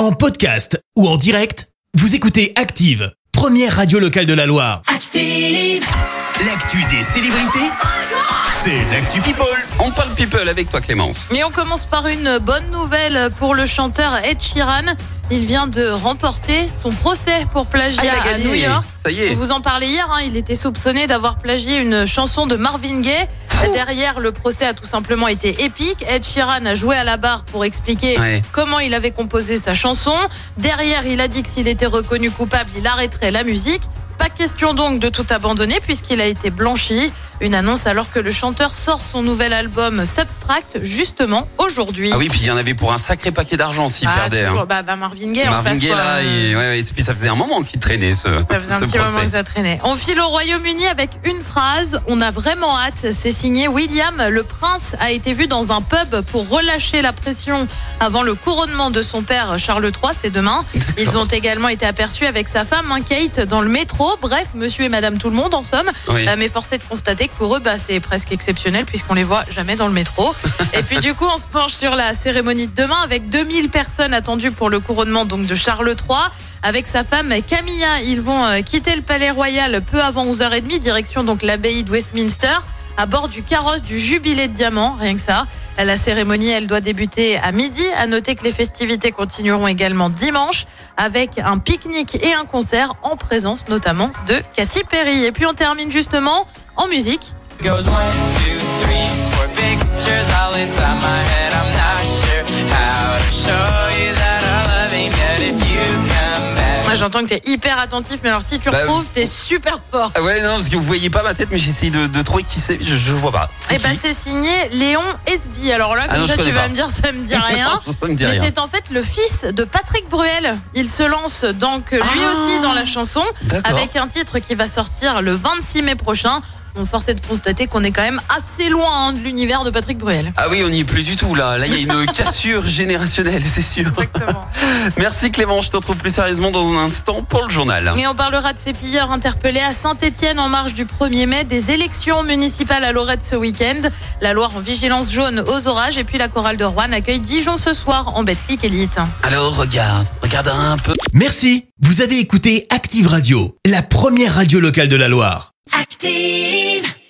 En podcast ou en direct, vous écoutez Active, première radio locale de la Loire. Active. L'actu des célébrités, c'est l'actu People. On parle people avec toi Clémence. Et on commence par une bonne nouvelle pour le chanteur Ed Sheeran. Il vient de remporter son procès pour plagiat Ah, il a à gagné. New York. Ça y est. Vous en parlez hier, hein, il était soupçonné d'avoir plagié une chanson de Marvin Gaye. Derrière, le procès a tout simplement été épique. Ed Sheeran a joué à la barre pour expliquer Ouais. comment il avait composé sa chanson. Derrière, il a dit que s'il était reconnu coupable, il arrêterait la musique. Pas question donc de tout abandonner puisqu'il a été blanchi. Une annonce alors que le chanteur sort son nouvel album Substract justement aujourd'hui. Ah oui, puis il y en avait pour un sacré paquet d'argent s'il Bah, perdait. toujours- hein. bah, bah, Marvin Gaye en Marvin face, Gaye là, ouais, et puis ça faisait un moment qu'il traînait ce, Ça faisait un petit moment que ça traînait. On file au Royaume-Uni avec une phrase. On a vraiment hâte. C'est signé William. Le prince a été vu dans un pub pour relâcher la pression avant le couronnement de son père Charles III. C'est demain. Ils ont également été aperçus avec sa femme, hein, Kate, dans le métro. Bref, monsieur et madame tout le monde en somme. Oui. Euh, mais force est de constater que pour eux, bah, c'est presque exceptionnel puisqu'on les voit jamais dans le métro. et puis du coup, on se penche sur la cérémonie de demain avec 2000 personnes attendues pour le couronnement donc de Charles III. Avec sa femme Camilla, ils vont euh, quitter le palais royal peu avant 11h30, direction donc l'abbaye de Westminster, à bord du carrosse du jubilé de diamant, rien que ça. La cérémonie, elle doit débuter à midi. À noter que les festivités continueront également dimanche avec un pique-nique et un concert en présence notamment de Katy Perry. Et puis on termine justement en musique. J'entends que t'es hyper attentif, mais alors si tu Bah, retrouves, t'es super fort. Ah ouais, non, parce que vous voyez pas ma tête, mais j'essaye de, de trouver qui c'est. Je, je vois pas. Et bah qui c'est signé Léon Esby. Alors là, Ah comme ça tu vas pas. me dire ça me dit rien. ça me dit Mais c'est en fait le fils de Patrick Bruel. Il se lance donc lui Ah. aussi dans la chanson avec un titre qui va sortir le 26 mai prochain. On force est de constater qu'on est quand même assez loin hein, de l'univers de Patrick Bruel. Ah oui, on n'y est plus du tout là. Là, il y a une cassure générationnelle, c'est sûr. Exactement. Merci Clément, je te retrouve plus sérieusement dans un instant pour le journal. Et on parlera de ces pilleurs interpellés à Saint-Etienne en marge du 1er mai, des élections municipales à Lorette ce week-end, la Loire en vigilance jaune aux orages et puis la chorale de Rouen accueille Dijon ce soir en Betclic Elite. Alors regarde, regarde un peu. Merci, vous avez écouté Active Radio, la première radio locale de la Loire. Active.